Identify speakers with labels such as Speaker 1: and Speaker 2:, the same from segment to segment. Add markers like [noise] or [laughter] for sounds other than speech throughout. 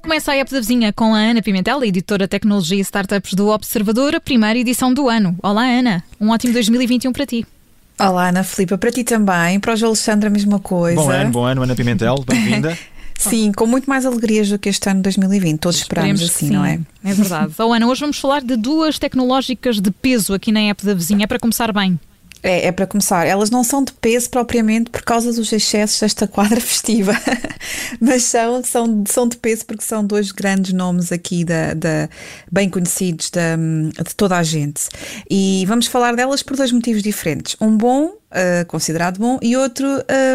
Speaker 1: Começa a app da vizinha com a Ana Pimentel, editora Tecnologia e Startups do Observador, a primeira edição do ano. Olá, Ana. Um ótimo 2021 para ti.
Speaker 2: Olá, Ana Filipa. Para ti também. Para o João Alexandre, a mesma coisa.
Speaker 3: Bom ano, bom ano, Ana Pimentel. Bem-vinda. [laughs]
Speaker 2: Sim, com muito mais alegrias do que este ano 2020. Todos esperamos assim, não é?
Speaker 1: É verdade. [laughs] oh, Ana, hoje vamos falar de duas tecnológicas de peso aqui na app da vizinha, é para começar bem.
Speaker 2: É, é, para começar. Elas não são de peso propriamente por causa dos excessos desta quadra [laughs] festiva, mas são, são, são de peso porque são dois grandes nomes aqui da, da, bem conhecidos da, de toda a gente. E vamos falar delas por dois motivos diferentes. Um bom, uh, considerado bom, e outro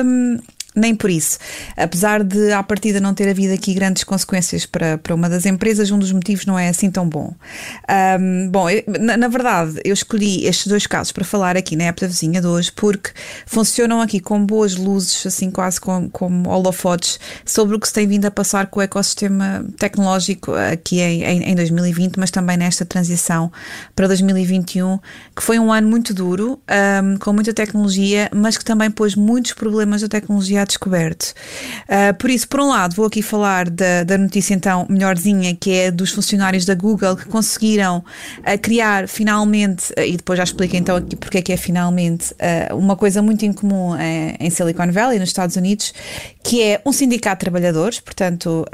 Speaker 2: um, nem por isso. Apesar de, à partida, não ter havido aqui grandes consequências para, para uma das empresas, um dos motivos não é assim tão bom. Um, bom, eu, na, na, verdade, eu escolhi estes dois casos para falar aqui na época da vizinha de hoje porque funcionam aqui com boas luzes, assim quase como, como holofotes, sobre o que se tem vindo a passar com o ecossistema tecnológico aqui em, em, em 2020, mas também nesta transição para 2021, que foi um ano muito duro, um, com muita tecnologia, mas que também pôs muitos problemas da tecnologia descoberto. Uh, por isso, por um lado, vou aqui falar da, da notícia então melhorzinha, que é dos funcionários da Google que conseguiram uh, criar finalmente, uh, e depois já explico então aqui porque é que é finalmente, uma coisa muito incomum em Silicon Valley, nos Estados Unidos, que é um sindicato de trabalhadores. Portanto,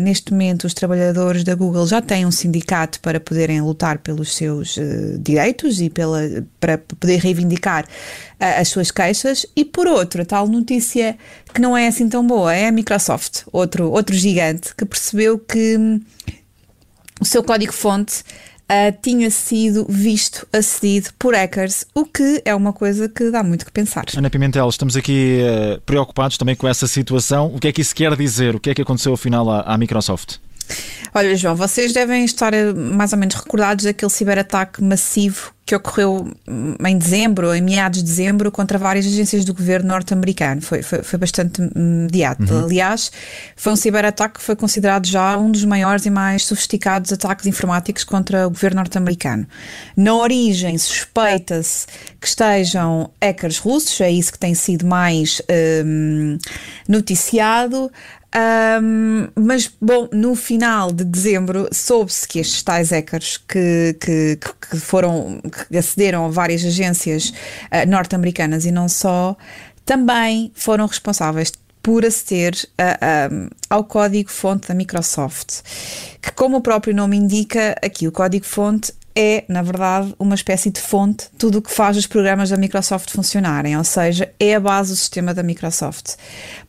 Speaker 2: neste momento, os trabalhadores da Google já têm um sindicato para poderem lutar pelos seus direitos e pela, para poder reivindicar as suas queixas. E por outro, a tal notícia que não é assim tão boa é a Microsoft, outro, outro gigante, que percebeu que hum, o seu código-fonte Uh, tinha sido visto, acedido por hackers, o que é uma coisa que dá muito que pensar.
Speaker 3: Ana Pimentel, estamos aqui uh, preocupados também com essa situação. O que é que isso quer dizer? O que é que aconteceu afinal à, à Microsoft?
Speaker 2: Olha, João, vocês devem estar eh, mais ou menos recordados daquele ciberataque massivo que ocorreu hum, em dezembro, em meados de dezembro, contra várias agências do governo norte-americano. Foi, foi, foi, bastante imediato. Uhum. Aliás, foi um ciberataque que foi considerado já um dos maiores e mais sofisticados ataques informáticos contra o governo norte-americano. Na origem, suspeita-se que estejam hackers russos, é isso que tem sido mais um, noticiado. Um, mas, bom, no final de dezembro soube-se que estes tais hackers que, que, que, foram, que acederam a várias agências uh, norte-americanas e não só, também foram responsáveis por aceder uh, um, ao código-fonte da Microsoft, que, como o próprio nome indica, aqui o código-fonte é, na verdade, uma espécie de fonte, tudo o que faz os programas da Microsoft funcionarem, ou seja, é a base do sistema da Microsoft.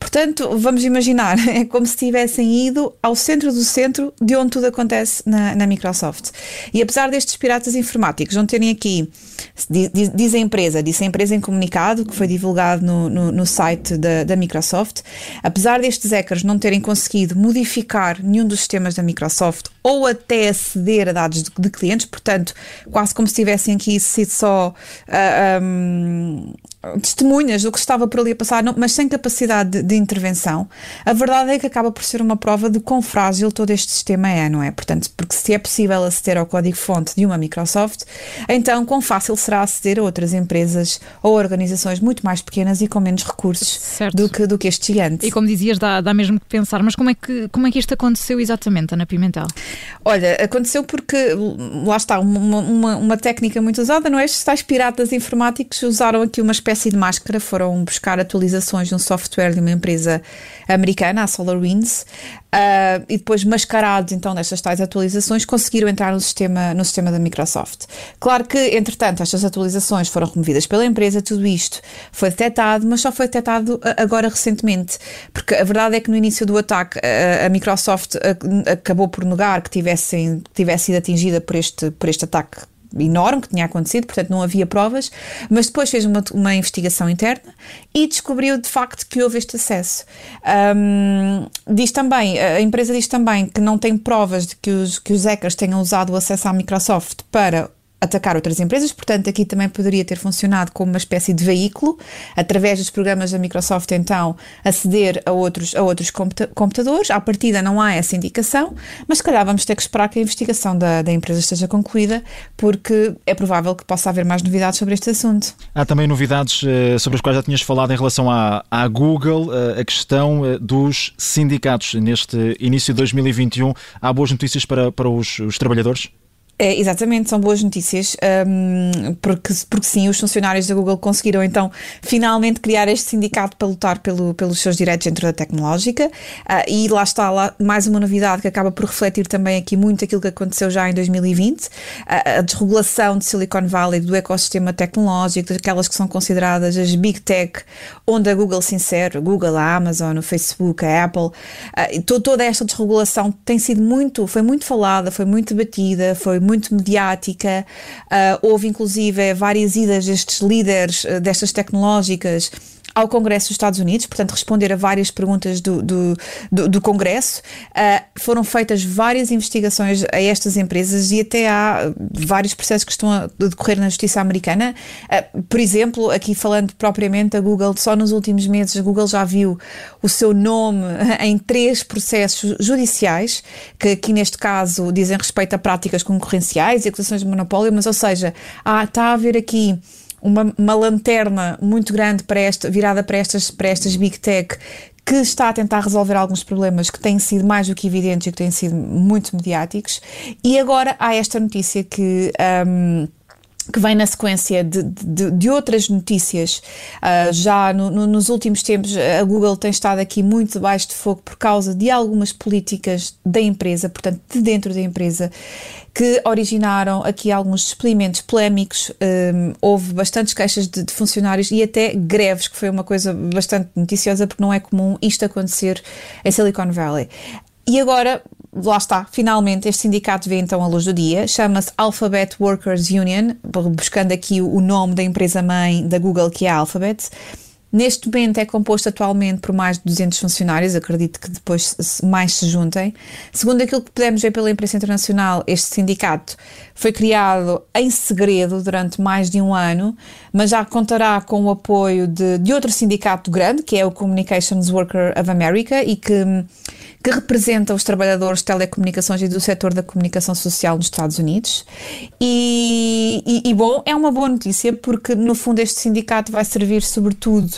Speaker 2: Portanto, vamos imaginar, [laughs] é como se tivessem ido ao centro do centro de onde tudo acontece na, na Microsoft. E apesar destes piratas informáticos não terem aqui, diz, diz, a empresa, disse a empresa em comunicado, que foi divulgado no, no, no site da, da Microsoft, apesar destes hackers não terem conseguido modificar nenhum dos sistemas da Microsoft ou até aceder a dados de, de clientes, portanto, quase como se tivessem aqui sido só uh, ah, um, testemunhas do que estava por ali a passar, não, mas sem capacidade de, de, intervenção, a verdade é que acaba por ser uma prova de quão frágil todo este sistema é, não é? Portanto, porque se é possível aceder ao código-fonte de uma Microsoft, então quão fácil será aceder a outras empresas ou organizações muito mais pequenas e com menos recursos do que, do que este gigante.
Speaker 1: E como dizias, dá, dá mesmo que pensar, mas como é que, como é que isto aconteceu exatamente, Ana Pimentel?
Speaker 2: Olha, aconteceu porque, lá está, uma, uma, uma técnica muito usada, não é? Estes tais piratas informáticos usaram aqui uma espécie de máscara, foram buscar atualizações de um software de uma empresa americana, a SolarWinds, uh, e depois mascarados então nestas tais atualizações, conseguiram entrar no sistema, no sistema da Microsoft. Claro que, entretanto, estas atualizações foram removidas pela empresa, tudo isto foi detectado, mas só foi detectado agora recentemente, porque a verdade é que no início do ataque a, a Microsoft acabou por negar que tivessem, tivesse sido atingida por este, por este ataque enorme que tinha acontecido, portanto não havia provas, mas depois fez uma, uma investigação interna e descobriu de facto que houve este acesso. Um, diz também, a empresa diz também que não tem provas de que os, que os hackers tenham usado o acesso à Microsoft para atacar outras empresas, portanto, aqui também poderia ter funcionado como uma espécie de veículo, através dos programas da Microsoft, então, aceder a outros, a outros computadores. À partida não há essa indicação, mas se calhar vamos ter que esperar que a investigação da, da empresa esteja concluída, porque é provável que possa haver mais novidades sobre este assunto.
Speaker 3: Há também novidades uh, sobre as quais já tinhas falado em relação à, à Google, uh, a questão uh, dos sindicatos. Neste início de 2021, há boas notícias para, para os, os trabalhadores?
Speaker 2: É, exatamente, são boas notícias, um, porque, porque sim, os funcionários da Google conseguiram então finalmente criar este sindicato para lutar pelo, pelos seus direitos dentro da tecnológica. Uh, e lá está lá, mais uma novidade que acaba por refletir também aqui muito aquilo que aconteceu já em 2020, uh, a desregulação de Silicon Valley, do ecossistema tecnológico, daquelas que são consideradas as Big Tech, onde a Google se insere, a Google, a Amazon, o Facebook, a Apple. Uh, toda esta desregulação tem sido muito, foi muito falada, foi muito debatida, foi muito mediática. Uh, houve inclusive várias idas destes líderes uh, destas tecnológicas ao Congresso dos Estados Unidos, portanto, responder a várias perguntas do, do, do, do Congresso. Uh, foram feitas várias investigações a estas empresas e até há vários processos que estão a decorrer na justiça americana. Uh, por exemplo, aqui falando propriamente da Google, só nos últimos meses a Google já viu o seu nome [laughs] em três processos judiciais, que aqui neste caso dizem respeito a práticas concorrenciais e acusações de monopólio, mas ou seja, há, está a haver aqui uma, uma lanterna muito grande para esta, virada para estas, para estas Big Tech que está a tentar resolver alguns problemas que têm sido mais do que evidentes e que têm sido muito mediáticos. E agora há esta notícia que. Um, que vem na sequência de, de, de outras notícias. Uh, já no, no, nos últimos tempos, a Google tem estado aqui muito debaixo de fogo por causa de algumas políticas da empresa, portanto, de dentro da empresa, que originaram aqui alguns experimentos polémicos. Um, houve bastantes queixas de, de, funcionários e até greves, que foi uma coisa bastante noticiosa, porque não é comum isto acontecer em Silicon Valley. E agora, lá está, finalmente este sindicato vê então a luz do dia, chama-se Alphabet Workers Union, buscando aqui o nome da empresa-mãe da Google, que é a Alphabet. Neste momento é composto atualmente por mais de 200 funcionários, acredito que depois mais se juntem. Segundo aquilo que podemos ver pela imprensa internacional, este sindicato foi criado em segredo durante mais de um ano, mas já contará com o apoio de, de outro sindicato grande, que é o Communications Worker of America, e que que representa os trabalhadores de telecomunicações e do setor da comunicação social nos Estados Unidos. E, e, e, bom, é uma boa notícia porque, no fundo, este sindicato vai servir, sobretudo,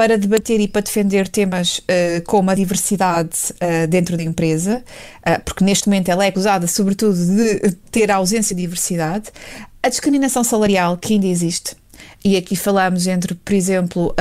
Speaker 2: para debater e para defender temas uh, como a diversidade uh, dentro da empresa, uh, porque neste momento ela é acusada, sobretudo, de ter ausência de diversidade, a discriminação salarial que ainda existe. E aqui falamos entre, por exemplo,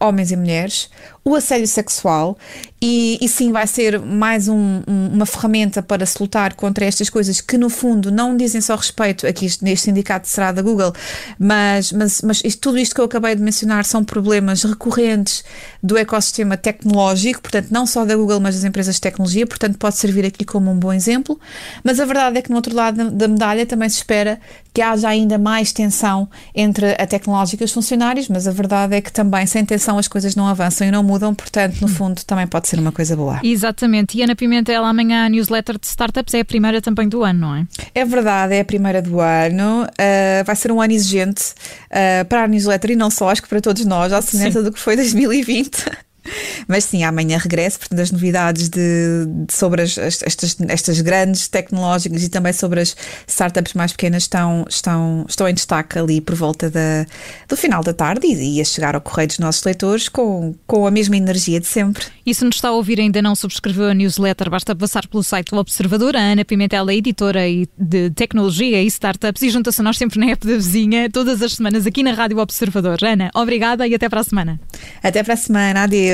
Speaker 2: homens e mulheres, o assédio sexual e, e, sim vai ser mais um, um, uma ferramenta para se lutar contra estas coisas que no fundo não dizem só respeito aqui neste sindicato será da Google, mas, mas, mas isto, tudo isto que eu acabei de mencionar são problemas recorrentes do ecossistema tecnológico, portanto não só da Google mas das empresas de tecnologia, portanto pode servir aqui como um bom exemplo, mas a verdade é que no outro lado da medalha também se espera que haja ainda mais tensão entre a tecnológica e os funcionários, mas a verdade é que também sem tensão as coisas não avançam e não mudam, portanto, no fundo, também pode ser uma coisa boa.
Speaker 1: Exatamente. E Ana Pimentel, amanhã a newsletter de startups é a primeira também do ano, não é?
Speaker 2: É verdade, é a primeira do ano. Uh, vai ser um ano exigente uh, para a newsletter e não só, acho que para todos nós, à semelhança do que foi 2020. Mas sim, amanhã regresso, portanto, as novidades de, de sobre as, estas, estas grandes tecnológicas e também sobre as startups mais pequenas estão, estão, estão em destaque ali por volta da, do final da tarde e, e a chegar ao correio dos nossos leitores com, com a mesma energia de sempre.
Speaker 1: E se nos está a ouvir ainda não subscreveu a newsletter, basta passar pelo site do Observador. A Ana Pimentel é editora de tecnologia e startups e junta-se a nós sempre na app da vizinha, todas as semanas aqui na Rádio Observador. Ana, obrigada e até para a semana.
Speaker 2: Até para a semana. Adeus.